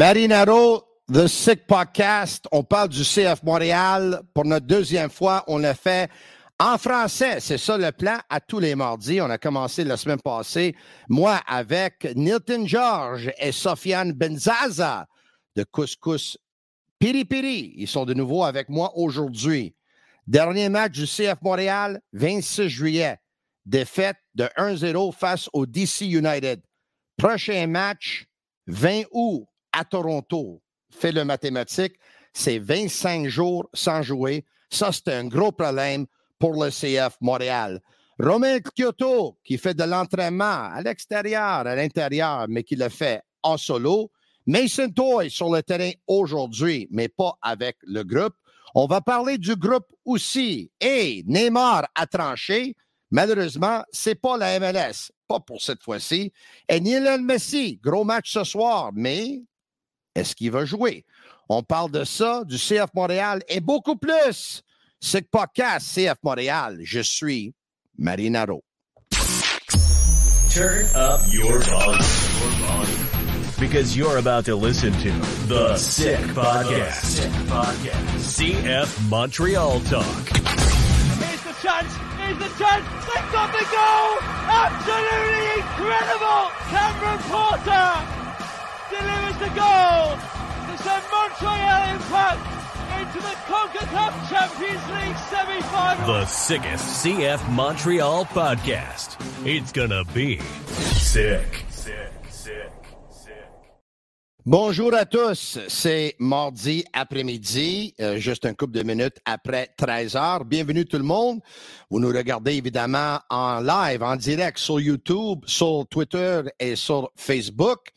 Marinaro, The Sick Podcast. On parle du CF Montréal. Pour notre deuxième fois, on l'a fait en français. C'est ça le plan à tous les mardis. On a commencé la semaine passée, moi avec Nilton George et Sofiane Benzaza de Couscous Piri Piri. Ils sont de nouveau avec moi aujourd'hui. Dernier match du CF Montréal, 26 juillet. Défaite de 1-0 face au DC United. Prochain match, 20 août à Toronto. Fait le mathématique, c'est 25 jours sans jouer. Ça, c'est un gros problème pour le CF Montréal. Romain Kyoto, qui fait de l'entraînement à l'extérieur, à l'intérieur, mais qui le fait en solo. Mason Toy sur le terrain aujourd'hui, mais pas avec le groupe. On va parler du groupe aussi. Et Neymar a tranché. Malheureusement, c'est pas la MLS. Pas pour cette fois-ci. Et Lionel Messi, gros match ce soir, mais est-ce qu'il va jouer? On parle de ça, du CF Montréal et beaucoup plus. C'est podcast CF Montréal. Je suis Marinaro. Turn up your volume. Because you're about to listen to The Sick Podcast. Sick Podcast. CF Montreal Talk. Here's the chance. Here's the chance. They've got the goal. Absolutely incredible. Cameron Porter goal to send Montreal Impact into the CONCACAF Champions League semi-final. The sickest CF Montreal podcast. It's gonna be sick. Sick, sick, sick. Bonjour à tous, c'est mardi après-midi, euh, juste un couple de minutes après 13 heures. Bienvenue tout le monde. Vous nous regardez évidemment en live, en direct sur YouTube, sur Twitter et sur Facebook.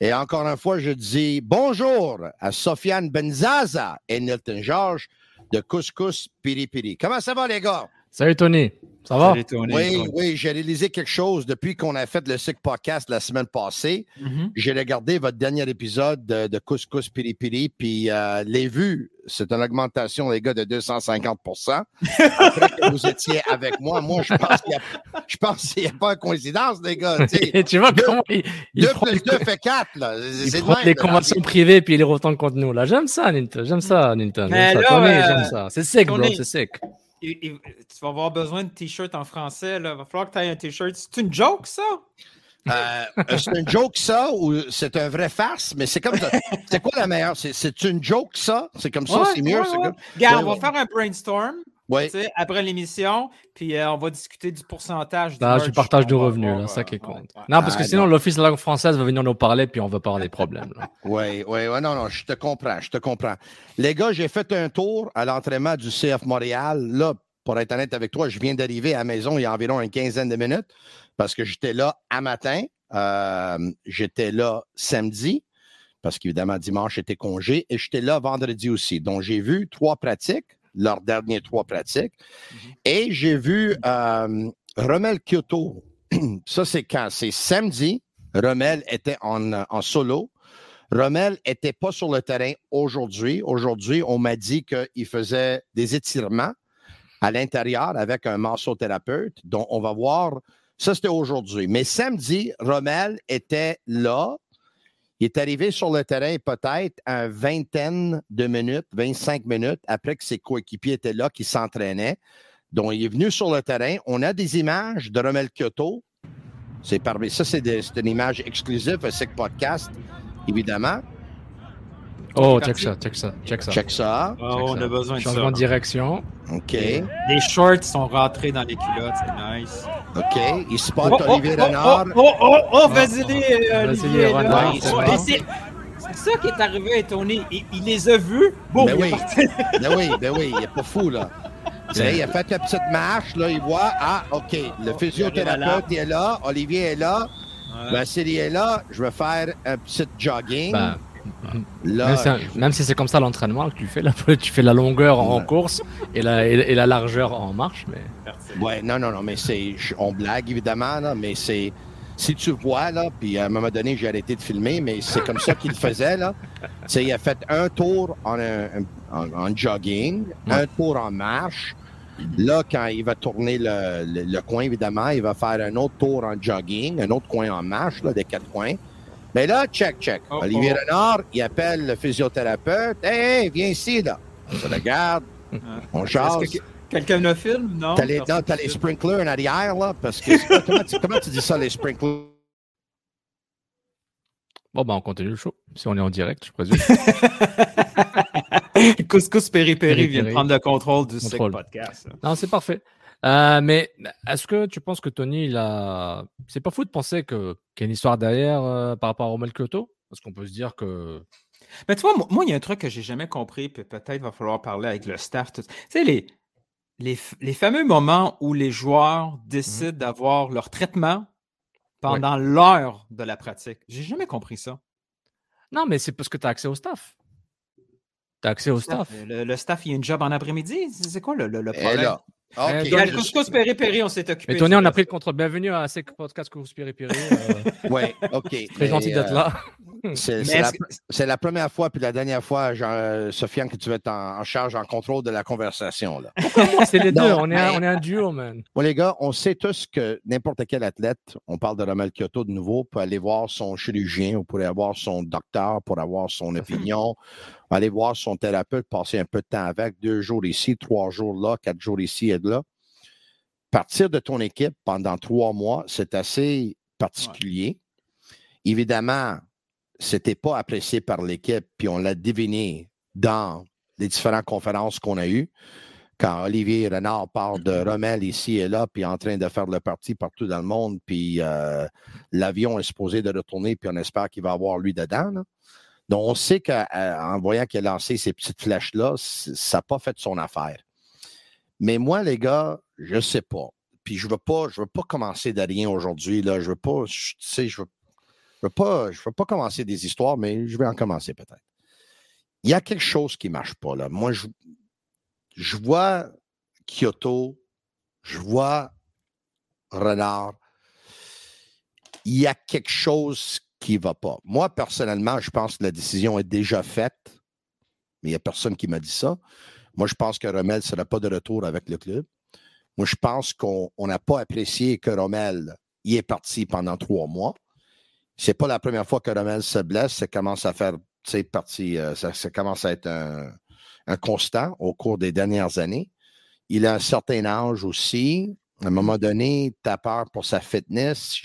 Et encore une fois, je dis bonjour à Sofiane Benzaza et Nilton George de Couscous Piri Piri. Comment ça va les gars? Salut Tony, ça va? Oui, oui, j'ai réalisé quelque chose depuis qu'on a fait le Sick Podcast la semaine passée. Mhm. J'ai regardé votre dernier épisode de, de Couscous Piri Piri, puis euh, les vues, c'est une augmentation, les gars, de 250% Après que vous étiez avec moi, moi, je pense qu'il y a- je pense qu'il n'y a pas de coïncidence, les gars. tu sais. Et tu vois Deux- comment il, il 2 prend, plus 2 fait 4, là. il prend les là. conventions privées puis il les retend contre nous. Là, j'aime ça, Nintendo. J'aime ça, Nintendo. J'aime ça. euh, j'aime ça. C'est sick, bro. C'est sick. Il- il- tu vas avoir besoin de t-shirt en français. Il va falloir que tu aies un t-shirt. C'est une joke, ça? Euh, c'est une joke, ça, ou c'est un vrai farce, mais c'est comme ça. C'est quoi la meilleure? C'est- une joke, ça? C'est comme ça, Ouais, c'est mieux? ouais, c'est ouais. comme- Regarde, on va faire un brainstorm Ouais. tu sais, après l'émission, puis euh, on va discuter du pourcentage. du merch partage du qu'on va revenu, avoir, là, ça euh, qui ouais, compte. ouais. Non, parce que Ah, sinon, non. l'Office de la langue française va venir nous parler puis on va avoir des problèmes. Oui, oui, oui, non, non, je te comprends, je te comprends. Les gars, j'ai fait un tour à l'entraînement du CF Montréal. Là, pour être honnête avec toi, je viens d'arriver à la maison il y a environ une quinzaine de minutes parce que j'étais là à matin. Euh, j'étais là samedi parce qu'évidemment, dimanche était congé et j'étais là vendredi aussi. Donc, j'ai vu trois pratiques, leurs dernières trois pratiques, et j'ai vu euh, Romel Kyoto. Ça, c'est quand? C'est samedi. Romel était en, en solo. Rommel était pas sur le terrain aujourd'hui. Aujourd'hui, on m'a dit qu'il faisait des étirements à l'intérieur avec un massothérapeute. Donc, on va voir. Ça, c'était aujourd'hui. Mais samedi, Rommel était là. Il est arrivé sur le terrain peut-être une vingtaine de minutes, 25 minutes après que ses coéquipiers étaient là, qui s'entraînaient. Donc, il est venu sur le terrain. On a des images de Rommel Kyoto. C'est parmi ça, c'est une image exclusive à SIC Podcast, évidemment. Oh, check ça, check ça, check ça. Check ça. Oh, on a besoin de ça. Changement de direction. OK. Les shorts sont rentrés dans les culottes, c'est nice. OK. Il spot Oh, oh, Olivier oh, Renard. Oh, oh, oh, oh, vas-y, Vas-y, Olivier. Renard, Oh, c'est oh, ça qui est arrivé à Tony. Il, il les a vus. Bon, Ben oui. Ben oui, ben oui, il est pas fou, là. Tu sais, il a fait la petite marche, là, il voit, ah, OK, le Oh, physiothérapeute il est là, Olivier est là, Vassili est là, je vais faire un petit jogging. Ben, là, même, si, même si c'est comme ça l'entraînement que tu fais, là, tu fais la longueur en Ouais. course et la, et, et la largeur en marche. Mais... Ouais, non, non, non, mais c'est. On blague évidemment, là, mais c'est. Si tu vois, là, puis à un moment donné, j'ai arrêté de filmer, mais c'est comme ça qu'il faisait, là. Tu sais, il a fait un tour en, un- un- en, en jogging, un tour en marche. Là, quand il va tourner le, le- le coin, évidemment, il va faire un autre tour en jogging, un autre coin en marche, là, des quatre coins. Mais là, check, check. Oh, Olivier oh. Renard, il appelle le physiothérapeute. Hey, hey, viens ici, là. On se regarde, on jase. Est-ce que quelqu'un le filme? Non. T'as les, non, t'as les sprinklers en arrière, là, parce que comment, tu, comment tu dis ça, les sprinklers? Bon, ben, on continue le show. Si on est en direct, je présume. Couscous Péripéri vient de prendre le contrôle du Contrôle. Podcast. non, c'est parfait. Euh, mais est-ce que tu penses que Tony, il a. C'est pas fou de penser que- qu'il y a une histoire derrière euh, par rapport à Romel Kyoto Parce qu'on peut se dire que. Mais tu vois, moi- il y a un truc que j'ai jamais compris, puis peut-être va falloir parler avec le staff. tout- Tu sais, les, les, les fameux moments où les joueurs décident d'avoir leur traitement pendant l'heure de la pratique. J'ai jamais compris ça. Non, mais c'est parce que tu as accès au staff. Tu as accès au staff. Le, le staff, il y a une job en après-midi? C'est quoi le, le, le Et problème? là. OK. Eh, Regarde, donc, Couscous Péripéri, on s'est occupé. Mais Tony, on a pris le contrôle. Bienvenue à Sec Podcast Course Péripéri. Euh, Ouais, OK. très gentil d'être euh, là. C'est Mais c'est la, que- première fois puis la dernière fois, Jean, euh, Sofiane, que tu vas être en, en charge, en contrôle de la conversation. Là. C'est les deux? Non, On est, un, mais- on est un duo, man. Bon, les gars, on sait tous que n'importe quel athlète, on parle de Romel Kyoto de nouveau, peut aller voir son chirurgien, ou pourrait avoir son docteur pour avoir son opinion, aller voir son thérapeute, passer un peu de temps avec, deux jours ici, trois jours là, quatre jours ici et là. Partir de ton équipe pendant trois mois, c'est assez particulier. Évidemment, c'était pas apprécié par l'équipe, puis on l'a deviné dans les différentes conférences qu'on a eues quand Olivier Renard parle de Rommel ici et là, puis en train de faire le parti partout dans le monde, puis euh, l'avion est supposé de retourner, puis on espère qu'il va avoir lui dedans. là. Donc, on sait qu'en voyant qu'il a lancé ces petites flèches-là, ça n'a pas fait son affaire. Mais moi, les gars, je ne sais pas. Puis je ne veux pas, je veux pas commencer de rien aujourd'hui. Je veux pas, je- tu sais, je veux, je veux pas, veux pas commencer des histoires, mais je vais en commencer peut-être. Il y a quelque chose qui ne marche pas. Là. Moi, je, je vois Kyoto, je vois Renard. Il y a quelque chose qui ne va pas. Moi, personnellement, je pense que la décision est déjà faite, mais il n'y a personne qui m'a dit ça. Moi, je pense que Rommel ne sera pas de retour avec le club. Moi, je pense qu'on on n'a pas apprécié que Rommel y est parti pendant trois mois. C'est pas la première fois que Rommel se blesse. Ça commence à faire, partie, euh, ça, ça commence à être un, constant au cours des dernières années. Il a un certain âge aussi. À un moment donné, tu as peur pour sa fitness.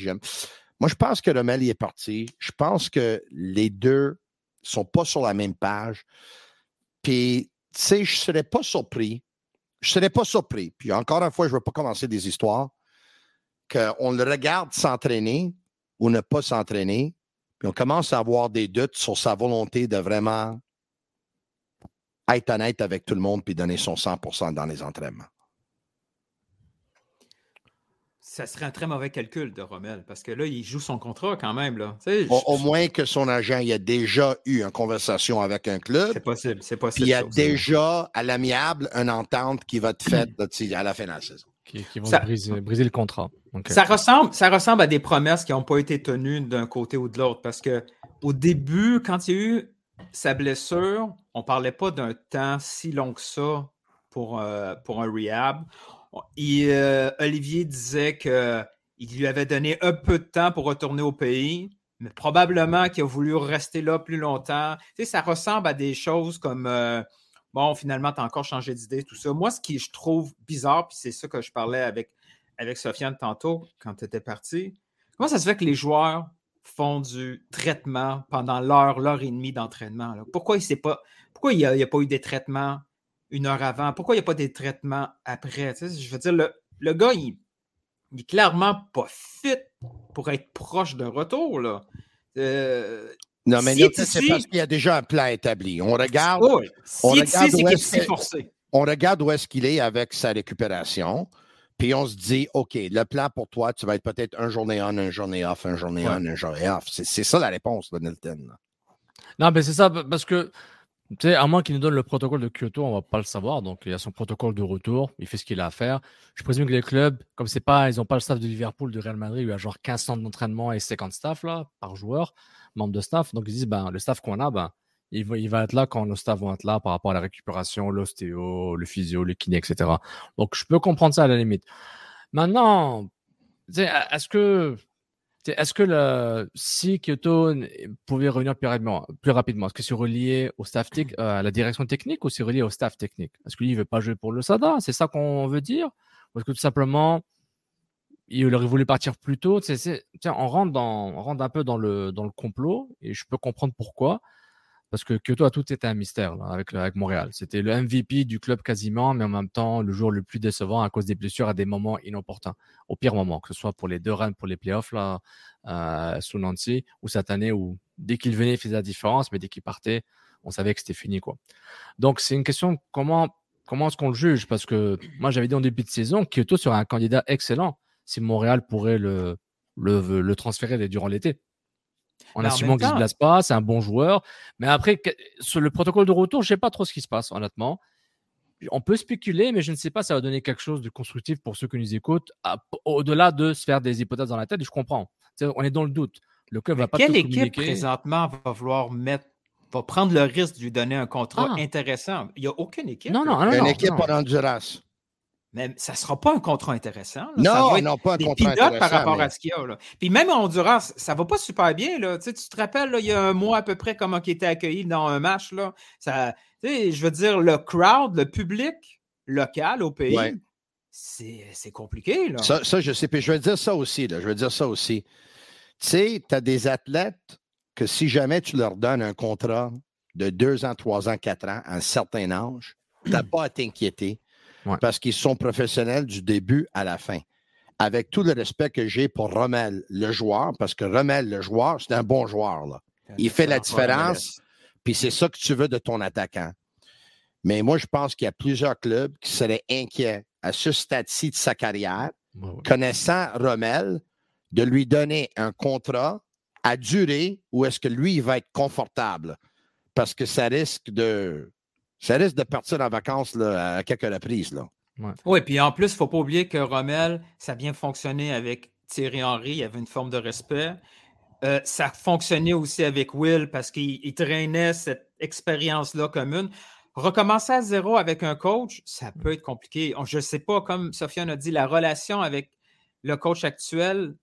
Moi, je pense que Rommel y est parti. Je pense que les deux sont pas sur la même page. Puis, tu sais, je serais pas surpris. Je serais pas surpris. Puis, encore une fois, je ne veux pas commencer des histoires. Qu'on le regarde s'entraîner ou ne pas s'entraîner. Puis, on commence à avoir des doutes sur sa volonté de vraiment être honnête avec tout le monde puis donner son 100% dans les entraînements. Ça serait un très mauvais calcul de Rommel, parce que là, il joue son contrat quand même. Là. Au, moins que son agent il a déjà eu une conversation avec un club. C'est possible, c'est Puis possible. il y a ça déjà à l'amiable une entente qui va être faite à la fin de la saison. Qui, qui vont Ça- briser, briser le contrat. Ça ressemble, ça ressemble à des promesses qui n'ont pas été tenues d'un côté ou de l'autre. Parce que au début, quand il y a eu sa blessure, on ne parlait pas d'un temps si long que ça pour, euh, pour un rehab. Euh, Olivier disait qu'il lui avait donné un peu de temps pour retourner au pays, mais probablement qu'il a voulu rester là plus longtemps. Tu sais, ça ressemble à des choses comme euh, bon, finalement, tu as encore changé d'idée, tout ça. Moi, ce qui je trouve bizarre, puis c'est ça que je parlais avec, avec Sofiane tantôt quand tu étais parti, comment ça se fait que les joueurs font du traitement pendant l'heure, l'heure et demie d'entraînement? Pourquoi il pas. Pourquoi il n'y a, pas eu des traitements une heure avant? Pourquoi il n'y a pas des traitements après? je veux dire, le, le gars, il, n'est clairement pas fit pour être proche d'un retour. Là. Euh, non, mais c'est parce qu'il y a déjà un plan établi. On regarde. on, regarde où est on regarde où est-ce qu'il est avec sa récupération. Puis on se dit, OK, le plan pour toi, tu vas être peut-être un journée on, un journée off, un journée on, un journée off. C'est ça la réponse, de Nilton. Non, mais c'est ça, parce que, tu sais, à moins qu'il nous donne le protocole de Kyoto, on va pas le savoir. Donc, il y a son protocole de retour, il fait ce qu'il a à faire. Je présume que les clubs, comme c'est pas, ils n'ont pas le staff de Liverpool, de Real Madrid, il y a genre 15 centres d'entraînement et 50 staff là, par joueur, membre de staff. Donc, ils disent, ben, le staff qu'on a, ben, il va, il va être là quand nos staff vont être là par rapport à la récupération, l'ostéo, le physio, le kiné, etc. Donc, je peux comprendre ça à la limite. Maintenant, est-ce que, est-ce que le, si Kyoto pouvait revenir plus rapidement, plus rapidement est-ce que c'est relié au staff euh, à la direction technique ou c'est relié au staff technique? Est-ce qu'il ne veut pas jouer pour le SADA? C'est ça qu'on veut dire? Ou est-ce que tout simplement, il aurait voulu partir plus tôt? On rentre, dans, on rentre un peu dans le, dans le complot et je peux comprendre pourquoi parce que Kyoto a tout été un mystère avec, avec Montréal. C'était le MVP du club quasiment, mais en même temps le jour le plus décevant à cause des blessures à des moments inopportuns, au pire moment, que ce soit pour les deux runs pour les playoffs là, euh, sous Nancy, ou cette année où dès qu'il venait il faisait la différence, mais dès qu'il partait, on savait que c'était fini quoi. Donc c'est une question comment comment est-ce qu'on le juge? Parce que moi j'avais dit en début de saison Kyoto serait un candidat excellent si Montréal pourrait le, le, le transférer durant l'été. En assumant qu'il ne se blesse pas, c'est un bon joueur. Mais après, sur le protocole de retour, je ne sais pas trop ce qui se passe, honnêtement. On peut spéculer, mais je ne sais pas si ça va donner quelque chose de constructif pour ceux qui nous écoutent, au-delà de se faire des hypothèses dans la tête. Je comprends. on est dans le doute. Le club va pas Quelle équipe présentement va vouloir mettre va prendre le risque de lui donner un contrat ah. intéressant? Il n'y a aucune équipe. Non, non, non. Une équipe en Honduras. Mais ça ne sera pas un contrat intéressant. Non, non, pas un contrat intéressant. par rapport à ce qu'il y a. Puis même en Honduras, ça ne va pas super bien. Là. Tu, te rappelles, il y a un mois à peu près, comment il était accueilli dans un match. Là. Ça, je veux dire, le crowd, le public local au pays, c'est compliqué. Là. Ça, ça, je sais. Puis je veux dire ça aussi. Là. Je veux dire ça aussi. Tu sais, tu as des athlètes que si jamais tu leur donnes un contrat de deux ans, trois ans, quatre ans, à un certain âge, tu n'as pas à t'inquiéter parce qu'ils sont professionnels du début à la fin. Avec tout le respect que j'ai pour Rommel, le joueur, parce que Rommel, le joueur, c'est un bon joueur. Là. Il fait la différence, puis c'est ça que tu veux de ton attaquant. Mais moi, je pense qu'il y a plusieurs clubs qui seraient inquiets à ce stade-ci de sa carrière, connaissant Rommel, de lui donner un contrat à durée où est-ce que lui, il va être confortable. Parce que ça risque de ça risque de partir en vacances là, à quelques reprises. Là. Oui, puis en plus, il ne faut pas oublier que Rommel, ça a bien fonctionné avec Thierry Henry, il y avait une forme de respect. Euh, ça fonctionnait aussi avec Will parce qu'il traînait cette expérience-là commune. Recommencer à zéro avec un coach, ça peut être compliqué. Je ne sais pas, comme Sofiane a dit, la relation avec le coach actuel,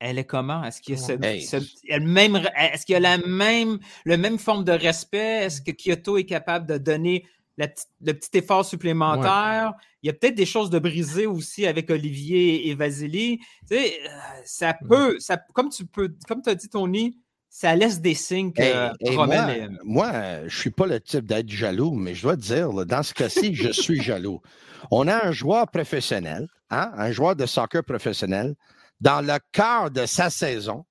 elle est comment? Est-ce qu'il y a, même, est-ce qu'il y a la même, le même forme de respect? Est-ce que Kyoto est capable de donner le petit effort supplémentaire? Il y a peut-être des choses de briser aussi avec Olivier et Vasily. Tu sais, euh, ça peut, ça, comme tu peux, comme tu as dit, Tony, ça laisse des signes que moi, je ne suis pas le type d'être jaloux, mais je dois te dire, dans ce cas-ci, je suis jaloux. On a un joueur professionnel, hein, un joueur de soccer professionnel dans le cœur de sa saison.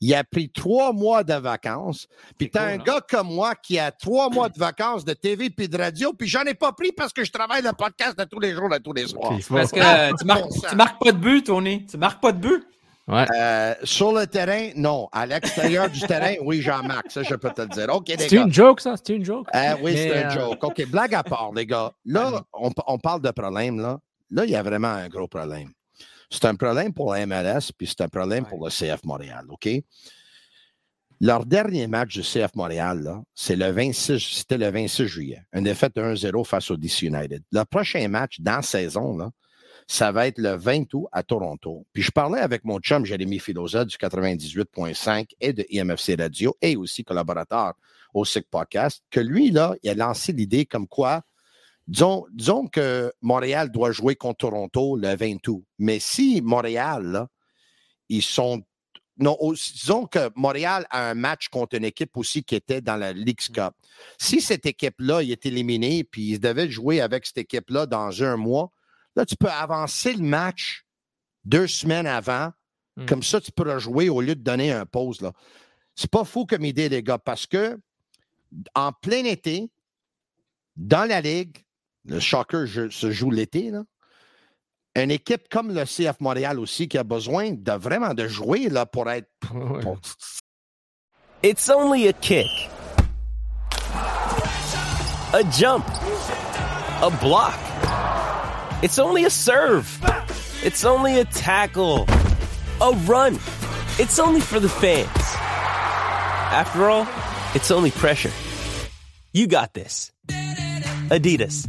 Il a pris trois mois de vacances. Puis t'as un hein? gars comme moi qui a trois mois de vacances de TV puis de radio, puis j'en ai pas pris parce que je travaille le podcast de tous les jours, de tous les soirs. parce que tu, marques, marques pas de but, Tony. Tu marques pas de but. Ouais. Euh, sur le terrain, non. À l'extérieur du terrain, oui, j'en marque. Ça, je peux te le dire. OK, C'est une joke, ça? C'est une joke? Euh, oui, c'est une euh, joke. OK, blague à part, les gars. Là, on, on parle de problème, là. Là, il y a vraiment un gros problème. C'est un problème pour la MLS, puis c'est un problème pour le CF Montréal, OK? Leur dernier match du CF Montréal, c'est le 26, c'était le 26 juillet. Une défaite 1-0 face au DC United. Le prochain match dans la saison, ça va être le 20 août à Toronto. Puis je parlais avec mon chum Jérémy Filosa du 98.5 et de IMFC Radio et aussi collaborateur au SIC Podcast, que lui, là, il a lancé l'idée comme quoi Disons, que Montréal doit jouer contre Toronto le 20 août. Mais si Montréal, ils sont non, disons que Montréal a un match contre une équipe aussi qui était dans la League Cup. Si cette équipe-là est éliminée, puis il devait jouer avec cette équipe-là dans un mois, là, tu peux avancer le match deux semaines avant. Hmm. Comme ça, tu pourras jouer au lieu de donner un pause. Là. C'est pas fou comme idée, les gars, parce que en plein été, dans la Ligue, le Shocker je- se joue l'été, là. Une équipe comme le CF Montréal aussi qui a besoin de vraiment de jouer là, pour être. Pour- It's only a kick. A jump. A block. It's only a serve. It's only a tackle. A run. It's only for the fans. After all, it's only pressure. You got this. Adidas.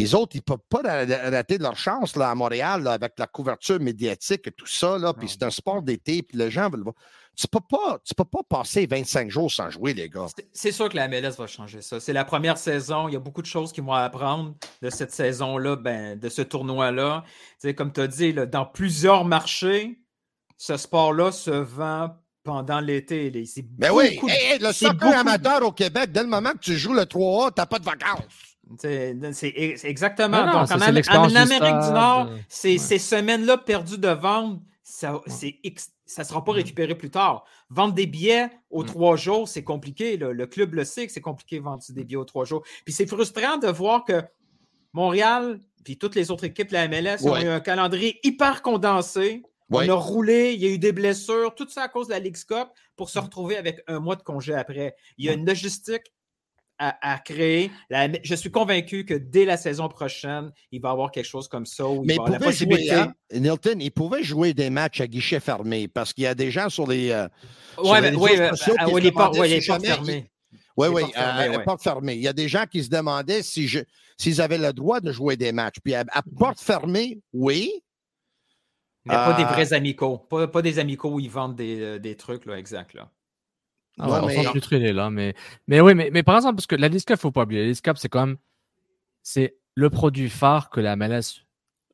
Les autres, ils ne peuvent pas ra- rater leur chance là, à Montréal là, avec la couverture médiatique et tout ça. Là, puis c'est un sport d'été, puis les gens veulent voir. Tu ne peux, pas- tu peux pas passer 25 jours sans jouer, les gars. C'est- sûr que la MLS va changer ça. C'est la première saison. Il y a beaucoup de choses qui vont apprendre de cette saison-là, ben, de ce tournoi-là. Comme tu as dit, là, dans plusieurs marchés, ce sport-là se vend pendant l'été. Mais oui, beaucoup de- hey, hey, le soccer beaucoup amateur au Québec, dès le moment que tu joues le 3A, tu n'as pas de vacances. C'est exactement. Non, non, Donc, en, Am- Amérique du Nord, euh, ces, ouais. ces semaines-là perdues de vente, ça ne sera pas récupéré plus tard. Vendre des billets aux trois jours, c'est compliqué. là. Le club le sait que c'est compliqué de vendre des billets aux trois jours. Puis c'est frustrant de voir que Montréal, puis toutes les autres équipes de la MLS, ont eu un calendrier hyper condensé. On a roulé, il y a eu des blessures, tout ça à cause de la Ligue Cup pour se retrouver avec un mois de congé après. Il y a une logistique à, à créer. La- je suis convaincu que dès la saison prochaine, il va y avoir quelque chose comme ça. Où Mais il va avoir la jouer, hein, Nilton, il pouvait jouer des matchs à guichet fermé parce qu'il y a des gens sur les. euh, sur Ouais, les mais- réseaux oui, euh, qui les portes demandaient ouais, les portes jamais fermées. Oui, oui, portes fermées, à, à porte fermée. Il y a des gens qui se demandaient si s'ils avaient le droit de jouer des matchs. Puis à, à porte fermée, oui. Mais pas des Euh, vrais amicaux. Pas, pas des amicaux où ils vendent des, euh, des trucs, là, exact. Là. Ah Non, ouais, on mais- sent là. Mais, mais oui, mais, mais par exemple, parce que la Discap, il faut pas oublier. La Discap, c'est quand même c'est le produit phare que la MLS,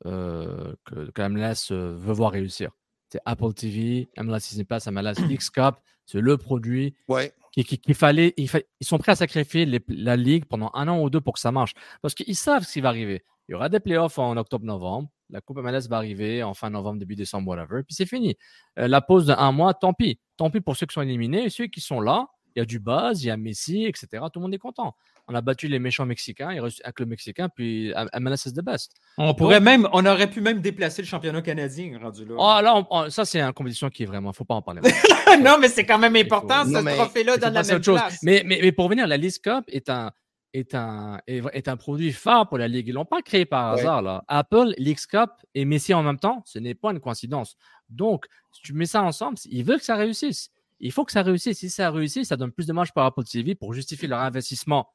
euh, que, que la MLS euh, veut voir réussir. C'est Apple TV, MLS Disney Plus, MLS League Cup. C'est le produit Ouais. qui- qui- qu'il fallait, il fa- Ils sont prêts à sacrifier les- la Ligue pendant un an ou deux pour que ça marche. Parce qu'ils savent ce qui va arriver. Il y aura des playoffs en octobre-novembre. La Coupe MLS va arriver en fin novembre, début décembre, whatever. Puis c'est fini. Euh, la pause d'un mois, tant pis. Tant pis pour ceux qui sont éliminés. Et ceux qui sont là, il y a du buzz, il y a Messi, etc. Tout le monde est content. On a battu les méchants mexicains, il reste un club mexicain, puis euh, MLS is the best. On pourrait même, on aurait pu même déplacer le championnat canadien rendu là. Oh, là, on- on- ça, c'est une compétition qui est vraiment, faut pas en parler. non, mais c'est quand même important, faut- ce trophée-là dans la même chose. place. Mais, mais, mais pour venir, la League Cup est un, est un, est, est un produit phare pour la Ligue. Ils l'ont pas créé par Ouais. hasard. Là. Apple, League Cup et Messi en même temps, ce n'est pas une coïncidence. Donc, si tu mets ça ensemble, ils veulent que ça réussisse. Il faut que ça réussisse. Si ça réussit, ça donne plus de marge par Apple TV pour justifier leur investissement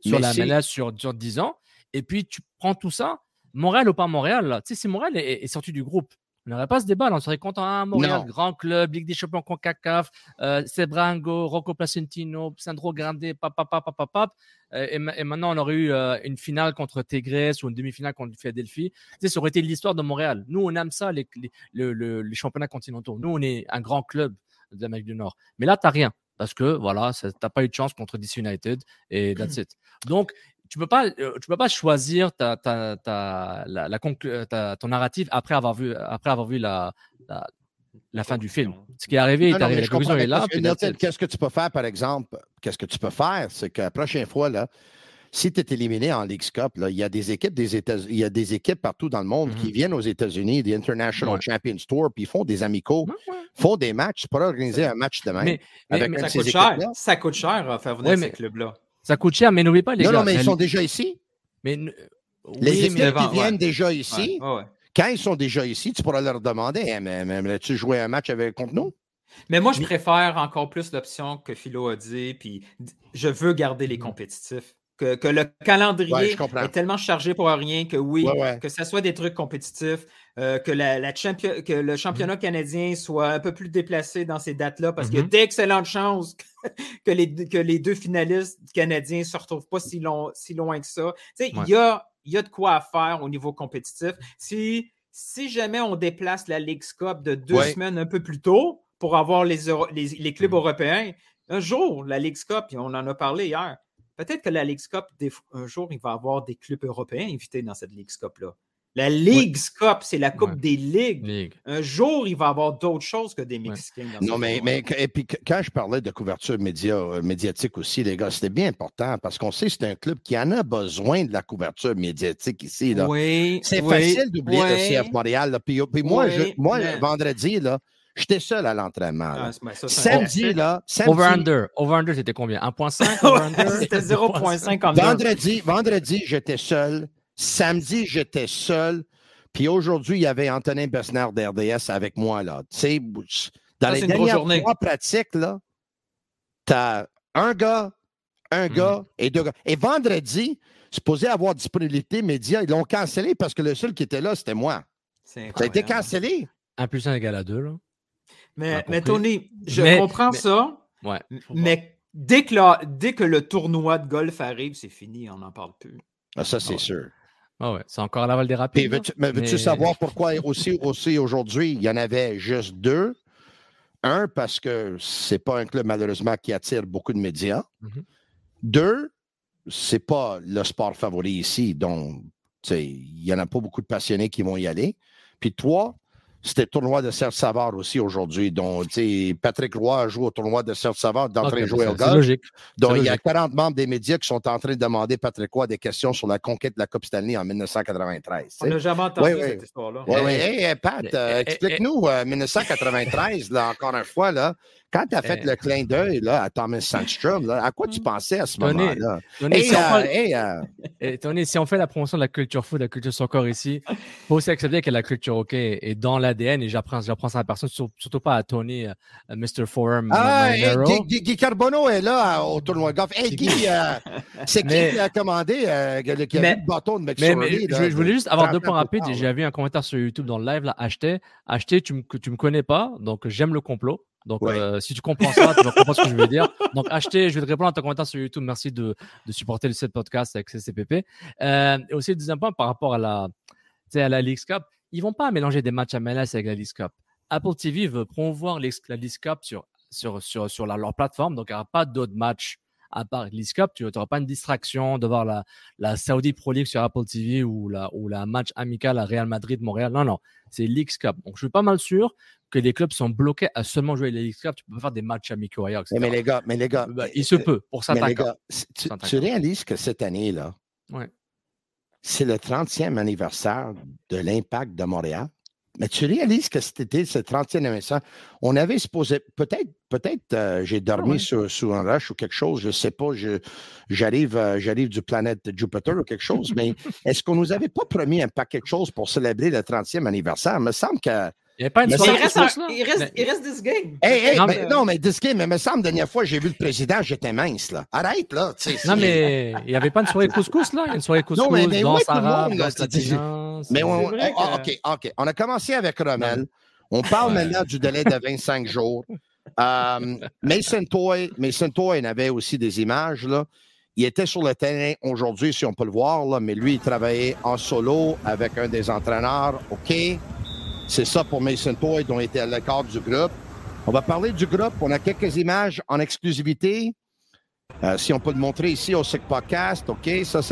sur la MLS sur, sur 10 ans. Et puis, tu prends tout ça, Montréal ou pas Montréal, là. tu sais, si Montréal est, est sorti du groupe, on n'aurait pas ce débat, là. on serait content. Ah, Montréal, Non. grand club, Ligue des champions CONCACAF, euh, Sebrango, Rocco Placentino, Sandro Grande, pap, pap, pap. Euh, et, et maintenant, on aurait eu euh, une finale contre Tigres ou une demi-finale contre Philadelphie. Tu sais, ça aurait été l'histoire de Montréal. Nous, on aime ça, les, les, le- le- les championnats continentaux. Nous, on est un grand club de l'Amérique du Nord. Mais là, tu n'as rien. Parce que, voilà, tu n'as pas eu de chance contre DC United et that's it. Donc, tu peux pas, euh, tu peux pas choisir ta, ta, ta, la, la conclu- euh, ta- ton narratif après avoir vu, après avoir vu la, la, la fin du film. Ce qui est arrivé Non, est non, arrivé. La conclusion est là. Qu'est-ce que tu peux faire, par exemple? Qu'est-ce que tu peux faire? C'est que la prochaine fois, là, si tu es éliminé en League Cup, là, il y a des équipes des États il y a des équipes partout dans le monde Mhm. qui viennent aux États-Unis, des International Ouais. Champions Tour, puis ils font des amicaux, Ouais, ouais. font des matchs. Tu pourrais organiser un match demain. Mais, mais- avec mais un Ça coûte cher. Ça coûte cher à faire venir Ouais, ces clubs-là. Ça coûte cher, mais n'oubliez pas les non, gars. non, mais ils sont déjà ici. mais, Les oui, équipes mais- devant, qui viennent ouais. déjà ici, Ouais, ouais, ouais. Quand ils sont déjà ici, tu pourras leur demander hey, mais, mais, mais tu joué un match avec, contre nous? Mais moi, je préfère encore plus l'option que Philo a dit, puis je veux garder les compétitifs. Que, que le calendrier est tellement chargé pour rien que oui, Ouais, ouais. que ce soit des trucs compétitifs, euh, que, la, la champion- que le championnat canadien soit un peu plus déplacé dans ces dates-là, parce qu'il y a Mhm. d'excellentes chances que, les, que les deux finalistes canadiens ne se retrouvent pas si, long- si loin que ça. Tu sais, Ouais. il y, a, il y a de quoi à faire au niveau compétitif. Si, si jamais on déplace la League Cup de deux Ouais. semaines un peu plus tôt pour avoir les, Euro- les, les clubs Mhm. européens, un jour, la League Cup, on en a parlé hier, peut-être que la League Cup, un jour, il va y avoir des clubs européens invités dans cette League Cup-là. La League Cup, c'est la Coupe Ouais. des ligues. Ligue. Un jour, il va y avoir d'autres choses que des Mexicains. dans Non, mais, mais et puis quand je parlais de couverture média, euh, médiatique aussi, les gars, c'était bien important parce qu'on sait que c'est un club qui en a besoin de la couverture médiatique ici. Là. Oui, C'est oui, facile d'oublier le oui. CF Montréal. là. Puis, puis moi, Oui, je- moi mais- vendredi, là, j'étais seul à l'entraînement. là. Ah, Samedi, là, Over-under. Over-under, c'était combien? 1.5 over-under? C'était 0.5 en deux. vendredi, vendredi, j'étais seul. Samedi, j'étais seul. Puis aujourd'hui, il y avait Antonin Bessner d'RDS avec moi. Là. Tu sais, dans Ça, les dernières trois pratiques, là, t'as un gars, un Hmm. gars et deux gars. Et vendredi, supposé avoir disponibilité média, ils l'ont cancellé parce que le seul qui était là, c'était moi. C'est Ça a été cancellé. 1 plus 1 égale à 2, là. Mais, mais. Tony, je Mais- comprends mais- ça, Ouais. mais dès que, la- dès que le tournoi de golf arrive, c'est fini, on n'en parle plus. Ah, ça, c'est ouais. sûr. Ah ouais, c'est encore à Laval des Rapides. mais veux-tu Mais- savoir pourquoi aussi, aussi aujourd'hui, il y en avait juste deux? Un, parce que c'est pas un club malheureusement qui attire beaucoup de médias. Mhm. Deux, c'est pas le sport favori ici, donc il y en a pas beaucoup de passionnés qui vont y aller. Puis trois, c'était le tournoi de Serge Savard aussi aujourd'hui. Donc, tu sais, Patrick Roy joue au tournoi de Serge Savard, train de jouer au C'est golf. logique. Donc, il y a logique. 40 membres des médias qui sont en train de demander Patrick Roy des questions sur la conquête de la Coupe Stanley en 1993. tu On n'a jamais entendu Oui, oui. cette histoire-là. Oui, oui. eh, Hey, hey, Pat, eh, euh, eh, explique-nous, euh, 1993, là, encore une fois, là, quand tu as fait le clin d'œil là, à Thomas Sandstrom, là, à quoi tu pensais à ce moment-là? Euh, hey, euh, Et Tony, si on fait la promotion de la culture food, de la culture soccer ici, faut aussi accepter que la culture hockey est dans l'ADN et j'apprends, j'apprends ça à personne, sur- surtout pas à Tony, euh, Mr. Forum. ah, Marinero. Guy, Guy- Carbonneau est là euh, au tournoi de golf. Hey, Guy, euh, c'est qui Mais- qui a commandé euh, qui a Mais- mis le bâton de Mais, McSorley? mais je, là, je voulais juste avoir deux 30 ans points rapides. là? J'avais un commentaire sur YouTube dans le live, là, acheter. Acheter, tu me, tu me connais pas, donc j'aime le complot. Donc, Ouais. euh, si tu comprends ça, tu vas comprendre ce que je veux dire. Donc, acheter, je vais te répondre à ton commentaire sur YouTube. Merci de, de supporter le set podcast avec CCPP. Euh, et aussi, le deuxième point par rapport à la, à la League Cup, ils vont pas mélanger des matchs MLS avec la League Cup. Apple TV veut promouvoir la League Cup sur, sur, sur, sur la- leur plateforme, donc il n'y aura pas d'autres matchs à part League Cup. Tu n'auras pas une distraction de voir la, la Saudi Pro League sur Apple TV ou la, ou la match amical à Real Madrid-Montréal. Non, non, c'est League Cup. Donc, je suis pas mal sûr que les clubs sont bloqués à seulement jouer les League Cup. Tu peux pas faire des matchs amicaux ailleurs, etc. Mais les gars, mais les gars, Bah, il se peut pour c- tu, tu réalises que cette année, là, Ouais. c'est le 30e anniversaire de l'Impact de Montréal? Mais tu réalises que cet été, c'est le 30e anniversaire. On avait supposé, peut-être, peut-être, euh, j'ai dormi Ah sur, sur un rush ou quelque chose, je ne sais pas, j'arrive, euh, j'arrive du planète Jupiter ou quelque chose, mais est-ce qu'on nous avait pas promis un paquet de choses pour célébrer le 30e anniversaire? Il me semble que. Il n'y avait pas une Mais il reste, couscous, un- là? il, reste, Mais- il reste this game. Hey, hey, Non, mais- mais- non, mais Disque, mais il me semble, la dernière fois, j'ai vu le président, j'étais mince, là. Arrête, là. tu sais, Non, mais il n'y avait pas une soirée couscous, là? Y a une soirée couscous, Non, mais- mais danse ouais, tout le arabe, monde, là. Mais on, ah, OK, OK. On a commencé avec Rommel. On parle Ouais. maintenant du délai de 25 jours. Euh, Mason Toy, Mason Toy avait aussi des images. Là. Il était sur le terrain aujourd'hui, si on peut le voir, là, mais lui, il travaillait en solo avec un des entraîneurs. OK? C'est ça pour Mason Toy, dont était à l'écart du groupe. On va parler du groupe. On a quelques images en exclusivité. Euh, si on peut le montrer ici au SIC Podcast, OK, ça c'est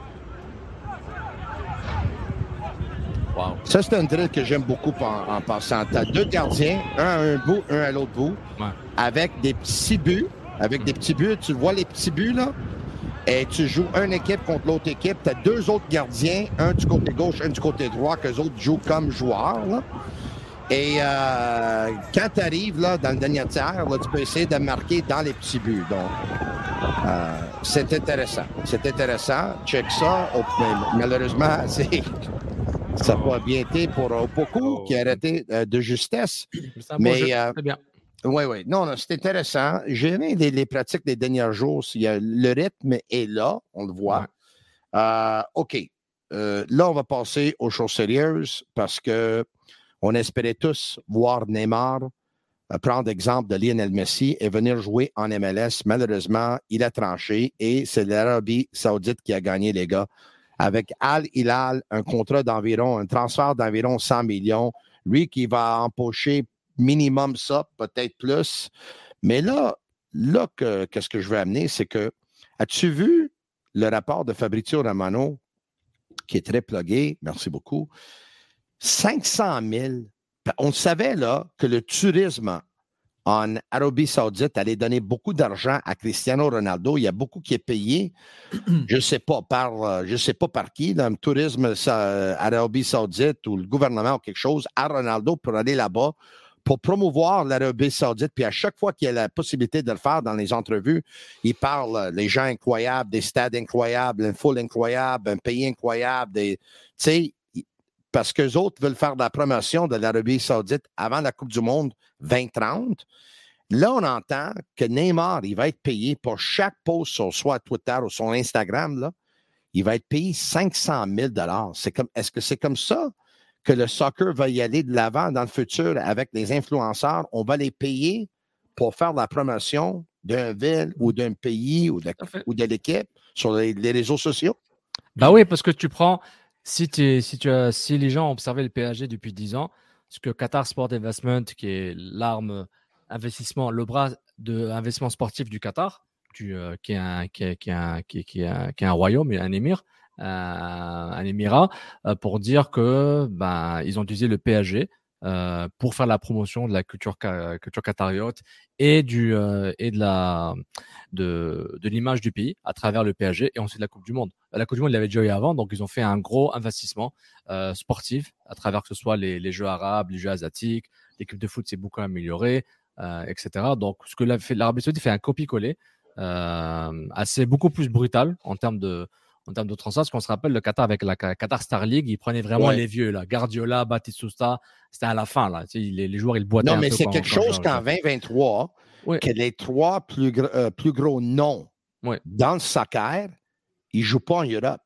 Ça, c'est un drill que j'aime beaucoup en, en passant. Tu as deux gardiens, un à un bout, un à l'autre bout, avec des petits buts. Avec des petits buts. Tu vois les petits buts, là? Et tu joues une équipe contre l'autre équipe. Tu as deux autres gardiens, un du côté gauche, un du côté droit, qu'eux autres jouent comme joueurs. Là. Et euh, quand tu arrives là, dans le dernier tiers, là, tu peux essayer de marquer dans les petits buts. Donc, euh, c'est intéressant. C'est intéressant. Check ça. Oh, malheureusement, c'est. Ça n'a pas bien été pour Opoku qui a arrêté euh, de justesse. Jeu. euh, bien. oui, oui. Non, non, c'est intéressant. J'ai aimé les, les pratiques des derniers jours. Le rythme est là, on le voit. Euh, OK. Euh, là, on va passer aux choses sérieuses parce que on espérait tous voir Neymar euh, prendre exemple de Lionel Messi et venir jouer en MLS. Malheureusement, il a tranché et c'est l'Arabie Saoudite qui a gagné, les gars. Avec Al Hilal, un contrat d'environ, un transfert d'environ 100 millions. Lui qui va empocher minimum ça, peut-être plus. Mais là, là, que- qu'est-ce que je veux amener, c'est que, as-tu vu le rapport de Fabrizio Romano, qui est très plugué, merci beaucoup, 500 000. On savait là que le tourisme en Arabie Saoudite allait donner beaucoup d'argent à Cristiano Ronaldo. Il y a beaucoup qui est payé, je ne sais pas par, euh, je sais pas par qui, dans le tourisme ça, Arabie Saoudite ou le gouvernement ou quelque chose, à Ronaldo pour aller là-bas pour promouvoir l'Arabie Saoudite. Puis à chaque fois qu'il y a la possibilité de le faire dans les entrevues, il parle euh, les gens incroyables, des stades incroyables, une foule incroyable, un pays incroyable, des, tu sais, il- parce qu'eux autres veulent faire de la promotion de l'Arabie Saoudite avant la Coupe du Monde 2030. Là, on entend que Neymar, il va être payé pour chaque post sur soit Twitter ou son Instagram, là, il va être payé 500 000 C'est comme, Est-ce que c'est comme ça que le soccer va y aller de l'avant dans le futur avec les influenceurs? On va les payer pour faire de la promotion d'un ville ou d'un pays ou de, ou de l'équipe sur les, les réseaux sociaux? Bah oui, parce que tu prends, si, si, les gens ont observé le PSG depuis 10 ans, ce que Qatar Sport Investment, qui est l'arme investissement, le bras de investissement sportif du Qatar, qui, est un, royaume, un émir, euh, un émirat, euh, pour dire que ben, ils ont utilisé le PSG euh, pour faire la promotion de la culture, culture qatariote et, du, euh, et de la de, de l'image du pays à travers le PSG et ensuite la Coupe du Monde. La Coupe du Monde, il l'avait déjà eu avant, donc ils ont fait un gros investissement euh, sportif à travers que ce soit les, les jeux arabes, les jeux asiatiques, l'équipe de foot s'est beaucoup améliorée, euh, etc. Donc ce que l'Arabie Saoudite fait un copier-coller euh, assez beaucoup plus brutal en termes de en termes de transfert, parce qu'on se rappelle le Qatar avec la Qatar Star League, ils prenaient vraiment Ouais. les vieux là, Guardiola, Batistuta, c'était à la fin là, tu sais, les, les joueurs ils boitaient Non, mais c'est quelque quand- chose qu'en 2023, que les trois plus, euh, plus gros noms dans le soccer, ils ne jouent pas en Europe.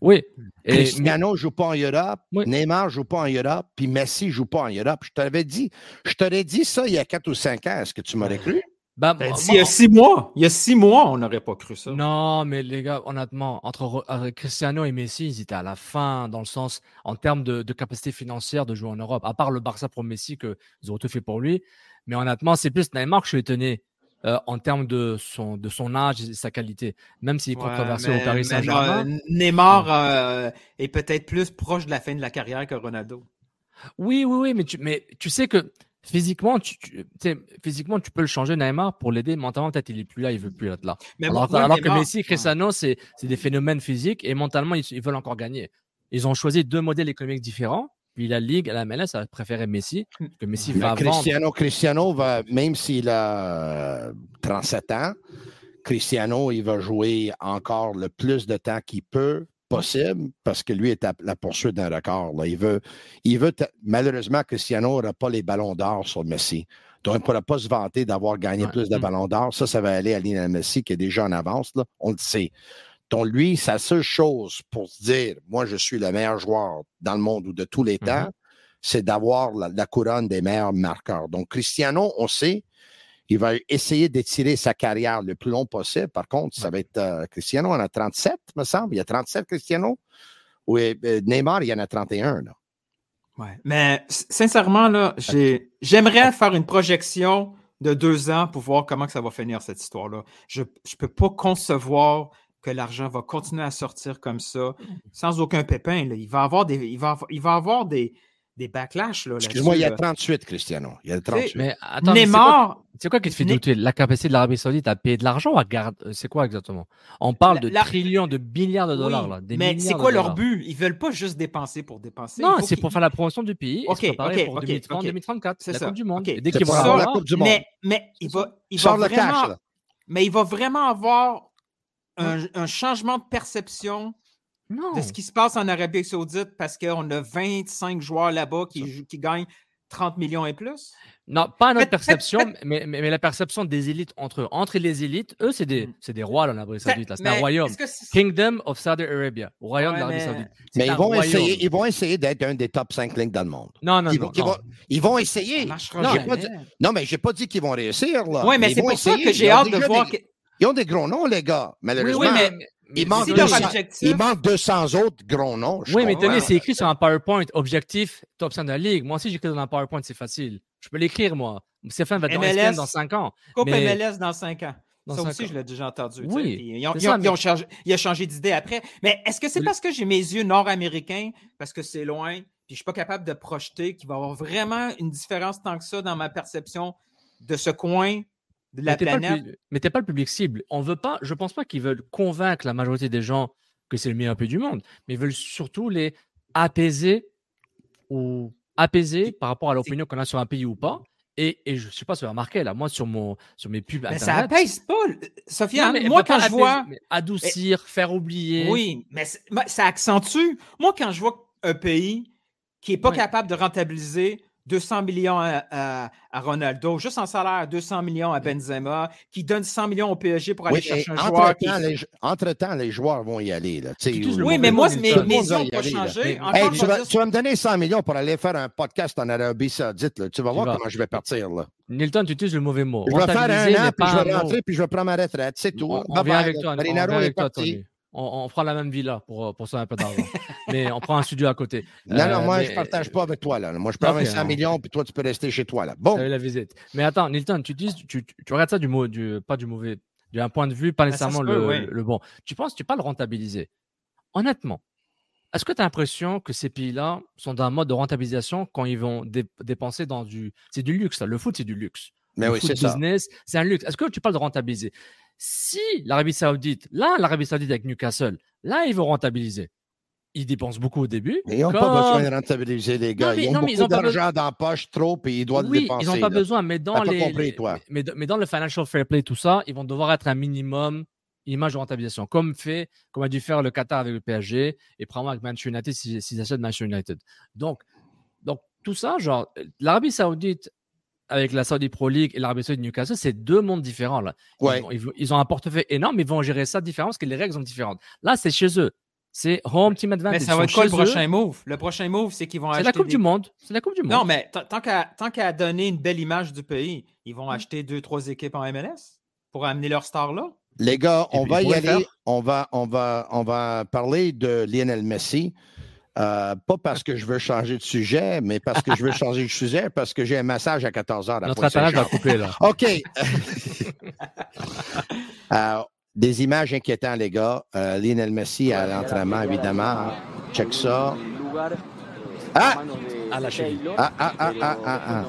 Oui. Et- Cristiano ne joue pas en Europe, Neymar ne joue pas en Europe, puis Messi ne joue pas en Europe. Je t'avais dit, je t'aurais dit ça il y a 4 ou 5 ans. Est-ce que tu m'aurais cru? Bah, Ben, moi- il y a six mois, il y a six mois, on n'aurait pas cru ça. Non, mais les gars, honnêtement, entre euh, Cristiano et Messi, ils étaient à la fin, dans le sens, en termes de, de capacité financière de jouer en Europe, à part le Barça pour Messi, qu'ils ont tout fait pour lui. Mais honnêtement, c'est plus Neymar que je suis étonné euh, en termes de son, de son âge et sa qualité. Même s'il est Ouais, controversé mais- au Paris Saint-Germain. non, Neymar euh, est peut-être plus proche de la fin de la carrière que Ronaldo. Oui, oui, oui, mais tu, mais tu sais que physiquement, tu, tu- tu sais, physiquement, tu peux le changer, Neymar, pour l'aider. Mentalement, peut-être il est plus là, il veut plus être là. Mais alors moi, alors Neymar- que Messi et Cristiano, c'est c'est des phénomènes physiques et mentalement, ils, ils veulent encore gagner. Ils ont choisi deux modèles économiques différents. Puis la Ligue, la MLS a préféré Messi, parce que Messi va Cristiano, vendre. Cristiano va, même s'il a euh, 37 ans, Cristiano, il va jouer encore le plus de temps qu'il peut possible parce que lui est à la poursuite d'un record. là. Il veut, il veut malheureusement, Cristiano n'aura pas les ballons d'or sur Messi. Donc, il ne pourra pas se vanter d'avoir gagné plus de ballons d'or. Ça, ça va aller à Lionel Messi qui est déjà en avance. là. On le sait. Donc, lui, sa seule chose pour se dire, moi, je suis le meilleur joueur dans le monde ou de tous les temps, c'est d'avoir la, la couronne des meilleurs marqueurs. Donc, Cristiano, on sait, il va essayer d'étirer sa carrière le plus long possible. Par contre, ça va être euh, Cristiano, on a 37, me semble. Il y a 37 Cristiano. Oui, euh, Neymar, il y en a 31. Là. Ouais. Mais sincèrement, là, j'ai- j'aimerais faire une projection de deux ans pour voir comment que ça va finir cette histoire-là. Je ne peux pas concevoir que l'argent va continuer à sortir comme ça sans aucun pépin. là. Il va avoir des, il va, il va avoir des, des backlash. là, Excuse-moi, il y a là-dessus, là. 38, Cristiano. Il y a 38. Mais attends, mais c'est Neymar- quoi- c'est quoi qui te fait Ne- douter? La capacité de l'Arabie Saoudite à payer de l'argent ou à garder euh, C'est quoi exactement? On parle de trillions, de milliards de dollars. Oui, là, des mais c'est quoi leur but? Ils veulent pas juste dépenser pour dépenser. Non, c'est qu'ils- pour faire la promotion du pays et Ok, se préparer ok, pour ok, 2030, ok. 2034, C'est la ça. Coupe du Monde. Ok. Et dès qu'ils vont avoir la Coupe du Monde. Mais, mais il va, il vraiment, cash, mais il va vraiment avoir un, un changement de perception Non. de ce qui se passe en Arabie Saoudite parce qu'on a 25 joueurs là-bas qui, gagnent 30 millions et plus? Non, pas notre perception, mais, mais, mais la perception des élites entre eux. Entre les élites, eux, c'est des, c'est des rois, là, l'Arabie Saoudite. là. C'est un Hmm. royaume. est-ce que c'est- Kingdom of Saudi Arabia. Royaume Ouais, de l'Arabie mais- Saoudite. Mais ils vont, royaume. essayer, ils vont essayer d'être un des top 5 lignes dans le monde. Non, non, Ils non. vont, ils non. vont- ils vont essayer. Non, j'ai jamais. pas dit- non, mais j'ai pas dit qu'ils vont réussir. Là. Oui, mais ils c'est pour ça que j'ai hâte de voir des- que- Ils ont des gros noms, les gars. Malheureusement, oui, mais- il, manque si leur 200, objectif- il manque 200 autres gros noms. je Oui, mais tenez, c'est écrit sur un PowerPoint. Objectif, top 5 de la ligue. Moi aussi, j'écris dans un PowerPoint, c'est facile. Je peux l'écrire, moi. Stéphane va être dans MLS, dans 5 ans. Coupe mais- MLS dans 5 ans. Dans ça aussi, ans. je l'ai déjà entendu. Oui, Ils ont, c'est ils ont- ça, ils mais- ont changé, il a changé d'idée après. Mais est-ce que c'est parce que j'ai mes yeux nord-américains, parce que c'est loin, puis je suis pas capable de projeter qu'il va y avoir vraiment une différence tant que ça dans ma perception de ce coin de la mais t'es pas mais t'es pas le public cible. On veut pas, je pense pas qu'ils veulent convaincre la majorité des gens que c'est le meilleur pays du monde, mais ils veulent surtout les apaiser ou apaiser par rapport à l'opinion qu'on a sur un pays ou pas. Et, et je sais pas si vous remarqué là, moi sur mon sur mes pubs Mais ça internet. apaise pas. Sofiane, Non, mais moi, quand je apaiser, vois. adoucir, faire oublier. Oui, mais ça accentue. Moi, quand je vois un pays qui n'est pas Ouais. capable de rentabiliser 200 millions à, à- à Ronaldo, juste en salaire, 200 millions à Benzema, qui donne 100 millions au PSG pour aller Oui, chercher un joueur qui... entre-temps, les, entre-temps, les joueurs vont y aller. Là, Tu sais, utilises le Oui, mais moi, mes, va pas changé. Hey, tu, vas, dire- tu vas me donner 100 millions pour aller faire un podcast en Arabie Saoudite. là. Tu vas voir vas. comment je vais partir. Là. Nilton, tu utilises le mauvais mot. Je vais faire un an, puis je vais rentrer, puis je vais prendre ma retraite. C'est tout. On, on Bye vient bye, avec là. toi, on Marinaro vient est avec toi. Tony. On, on prend la même villa pour, pour ça un peu d'argent. mais on prend un studio à côté. Non, non, Euh, moi, mais- je ne partage pas avec toi. Là. Moi, je prends Ok, 25 non. millions, puis toi, tu peux rester chez toi. Là. Bon, la visite. Mais attends, Nilton, tu dis, tu, tu, tu regardes ça du mot, du, pas du mauvais, d'un point de vue, pas ça nécessairement le, peut, oui. le bon. Tu penses, tu peux pas le rentabiliser? Honnêtement, est-ce que tu as l'impression que ces pays-là sont dans un mode de rentabilisation quand ils vont dé- dépenser dans du. C'est du luxe, là. Le foot, c'est du luxe. Mais le oui, c'est ça. business, c'est un luxe. Est-ce que tu parles de rentabiliser? Si l'Arabie Saoudite, là, l'Arabie Saoudite avec Newcastle, là, ils vont rentabiliser. Ils dépensent beaucoup au début. ils n'ont comme- pas besoin de rentabiliser, les gars. Non, mais- ils ont non, mais beaucoup ils ont pas d'argent dans la poche, trop, puis ils doivent le dépenser. ils n'ont pas là. besoin, mais dans les, compris, les- toi. Mais, mais dans le financial fair play, tout ça, ils vont devoir être un minimum image de rentabilisation, comme fait, comme a dû faire le Qatar avec le PSG et probablement avec Manchester United s'ils s'ils achètent Manchester United. Donc, donc tout ça, genre l'Arabie Saoudite avec la Saudi Pro League et l'Arabie Saoudite Newcastle, c'est deux mondes différents là. Ils, Ouais. vont- ils ont un portefeuille énorme, ils vont gérer ça différemment parce que les règles sont différentes. Là, c'est chez eux. C'est home team advantage. Mais ça va être quoi le eux. prochain move? Le prochain move, c'est qu'ils vont C'est acheter la Coupe des- du Monde. C'est la Coupe du Monde. Non, mais tant- qu'à tant qu'à donner une belle image du pays, ils vont acheter deux, trois équipes en MLS pour amener leur star là? Les gars, on va y aller. On va, on, va, on va parler de Lionel Messi. Euh, pas parce que je veux changer de sujet, mais parce que je veux changer de sujet, parce que j'ai un massage à 14 heures. à Notre appareil va couper là. OK. Euh, des images inquiétantes, les gars. Euh, Lionel Messi à l'entraînement, évidemment. Check ça. Ah! À la. Ah, ah, ah, ah, ah, ah.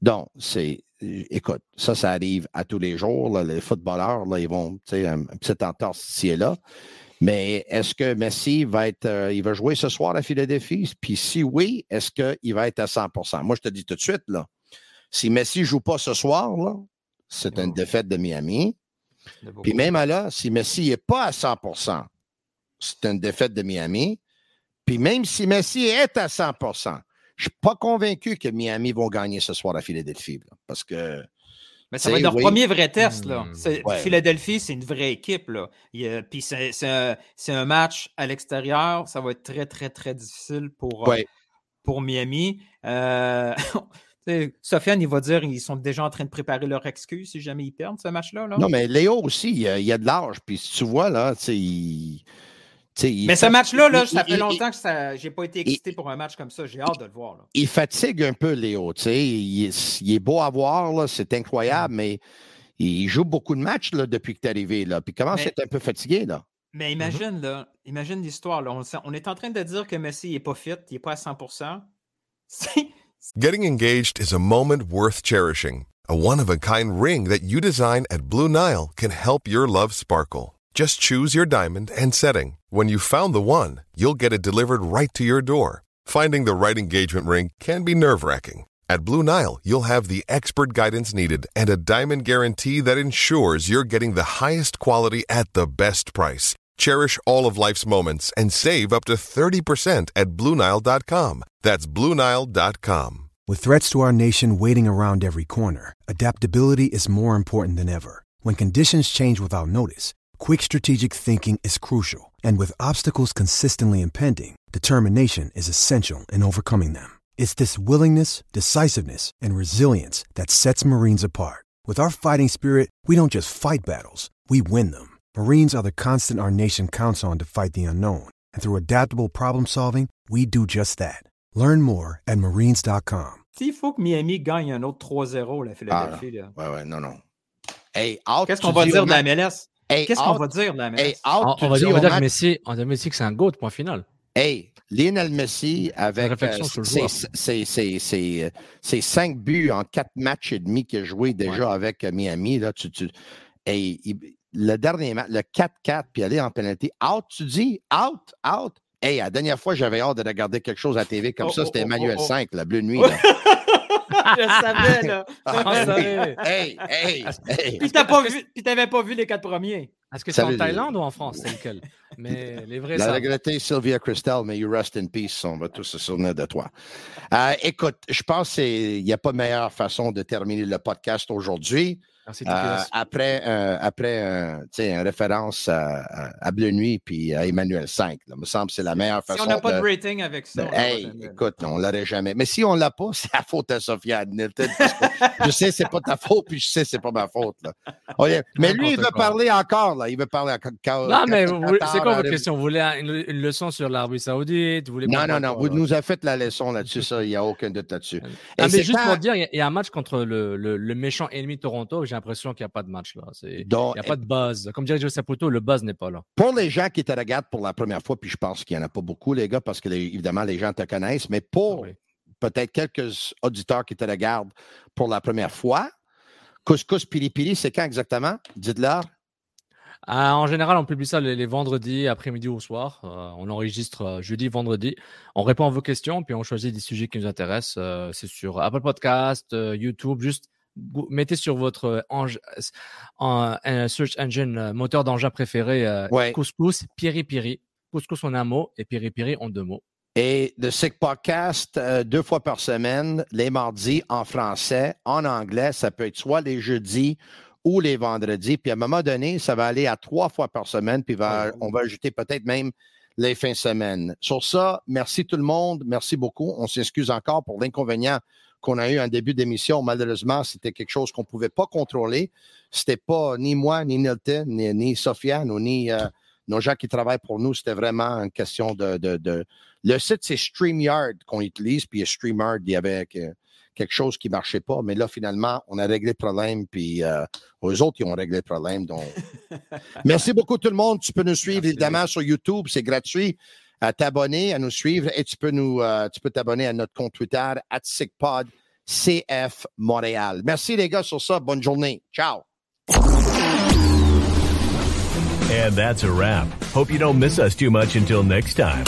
Donc, c'est. Écoute, ça, ça arrive à tous les jours. là. les footballeurs, là, ils vont, tu sais, un, un petit entorse ici et là. Mais est-ce que Messi va être, euh, il va jouer ce soir à Philadelphie? Puis si oui, est-ce qu'il va être à 100% Moi, je te dis tout de suite, là, si Messi ne joue pas ce soir, là, c'est une défaite de Miami. Puis même à là, si Messi n'est pas à 100% c'est une défaite de Miami. Puis même si Messi est à 100% je ne suis pas convaincu que Miami vont gagner ce soir à Philadelphie. là, parce que Mais ça va être leur oui. premier vrai test. Là. Hmm. Ouais. Philadelphie, c'est une vraie équipe. Là. Il Puis c'est c'est un, c'est un match à l'extérieur. Ça va être très, très, très difficile pour, euh, Ouais. pour Miami. Euh, Sofiane, il va dire ils sont déjà en train de préparer leur excuse si jamais ils perdent ce match-là. là. Non, mais Léo aussi, il y a, il a de l'âge. Puis si tu vois, là, tu sais, il. Mais ce match-là, là, ça fait il- longtemps que ça, j'ai pas été excité pour un match comme ça. J'ai hâte de le voir. là. il fatigue un peu, Léo. Tu sais, il, est- il est beau à voir, c'est incroyable, mais il joue beaucoup de matchs là, depuis que tu es arrivé. Là. Puis comment Mais- c'est un peu fatigué, là? Mais imagine, là, imagine l'histoire. On, est en train de dire que Messi n'est pas fit, il n'est pas à 100%. C'est- Getting engaged is a moment worth cherishing. A one of a kind ring that you design at Blue Nile can help your love sparkle. Just choose your diamond and setting. When you found the one, you'll get it delivered right to your door. Finding the right engagement ring can be nerve wracking. At Blue Nile, you'll have the expert guidance needed and a diamond guarantee that ensures you're getting the highest quality at the best price. Cherish all of life's moments and save up to 30% at BlueNile.com. That's BlueNile.com. With threats to our nation waiting around every corner, adaptability is more important than ever. When conditions change without notice, quick strategic thinking is crucial. And with obstacles consistently impending, determination is essential in overcoming them. It's this willingness, decisiveness, and resilience that sets Marines apart. With our fighting spirit, we don't just fight battles, we win them. Marines are the constant our nation counts on to fight the unknown. And through adaptable problem solving, we do just that. Learn more at marines.com. S'il faut que Miami gagne un autre 3-0, la Philadelphie, là. Ouais, ouais, non, non. Hey, out, Qu'est-ce tu qu'on va dis dire de la MLS? Hey, Qu'est-ce qu'on va dire de la? Hey, On, out, on tu va dis dire, on au va dire que match- Messi, on va dire Messi que c'est un GOAT, point final. Hey, Lionel Messi avec euh, sur le ses, joueur. ses- ses- ses- euh, ses cinq buts en quatre matchs et demi qu'il a joué déjà avec euh, Miami, là, tu, tu- hey, il- le dernier match, le 4-4, puis aller en pénalité, out, tu dis, out, out? Hey, la dernière fois, j'avais hâte de regarder quelque chose à la TV comme Oh, ça, oh, c'était oh, Emmanuel oh, oh. 5, la Bleu Nuit. là. Je savais, là. hey, hey, hey, hey. Puis t'as pas vu, puis t'avais pas vu les quatre premiers. Est-ce que c'est en Thaïlande ou en France, c'est lequel Mais les vrais La regrettée Sylvia Christel, mais you rest in peace. On va tous se souvenir de toi. Euh, écoute, je pense qu'il n'y a pas meilleure façon de terminer le podcast aujourd'hui. Euh, après euh, après euh, référence à, à- à Bleu Nuit puis à Emmanuel 5. Là, me semble que c'est la meilleure Si façon on n'a pas de de- rating avec ça. de- on l'aura hey, écoute, on l'aurait jamais. Mais si on l'a pas, c'est la faute à Sophia je sais c'est pas ta faute, puis je sais c'est pas ma faute. Là. Ok, Mais lui, il veut parler encore. Là. Il veut parler encore. Non, mais c'est quoi votre question Vous voulez un- une, une leçon sur l'Arabie Saoudite? Vous voulez Non, non, non. Vous là? nous avez fait la leçon là-dessus, ça. Il n'y a aucun doute là-dessus. Ah, mais c'est juste quand- pour dire, il y a- il y, a un match contre le, le, le méchant ennemi Toronto. J'ai l'impression qu'il n'y a pas de match là. C'est- Il n'y a pas de buzz. Comme dirait Joe Saputo, le buzz n'est pas là. Pour les gens qui te regardent pour la première fois, puis je pense qu'il n'y en a pas beaucoup, les gars, parce que les- évidemment, les gens te connaissent, mais pour peut-être quelques auditeurs qui te regardent pour la première fois, Couscous Piri Piri, c'est quand exactement? Dites-leur. Ah, en général, on publie ça les, les vendredis, après-midi ou au soir. Euh, on enregistre euh, jeudi, vendredi. On répond à vos questions, puis on choisit des sujets qui nous intéressent. Euh, c'est sur Apple Podcast, YouTube. Juste mettez sur votre euh, en- search engine, euh, moteur d'engin préféré, euh, Ouais. Couscous, Piri Piri. Couscous en un mot et Piri Piri en deux mots. Et The Sick Podcast, euh, deux fois par semaine, les mardis en français, en anglais. Ça peut être soit les jeudis ou les vendredis. Puis à un moment donné, ça va aller à trois fois par semaine. Puis va- on va ajouter peut-être même les fins de semaine. Sur ça, merci tout le monde. Merci beaucoup. On s'excuse encore pour l'inconvénient qu'on a eu en début d'émission. Malheureusement, c'était quelque chose qu'on ne pouvait pas contrôler. C'était pas ni moi, ni Nilton, ni, ni Sofiane, ou ni euh, nos gens qui travaillent pour nous. C'était vraiment une question de. de- de- Le site, c'est StreamYard qu'on utilise, puis StreamYard, il y avait que- quelque chose qui ne marchait pas. Mais là, finalement, on a réglé le problème, puis euh, eux autres, ils ont réglé le problème. Donc, Merci beaucoup tout le monde. Tu peux nous suivre évidemment sur YouTube, c'est gratuit. À t'abonner, à nous suivre et tu peux nous euh, tu peux t'abonner à notre compte Twitter @SickPod CF Montréal. Merci les gars sur ça. Bonne journée. Ciao. And that's a wrap. Hope you don't miss us too much until next time.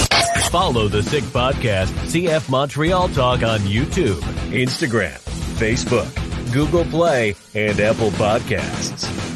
Follow the Sick Podcast, CF Montreal Talk on YouTube, Instagram, Facebook, Google Play, and Apple Podcasts.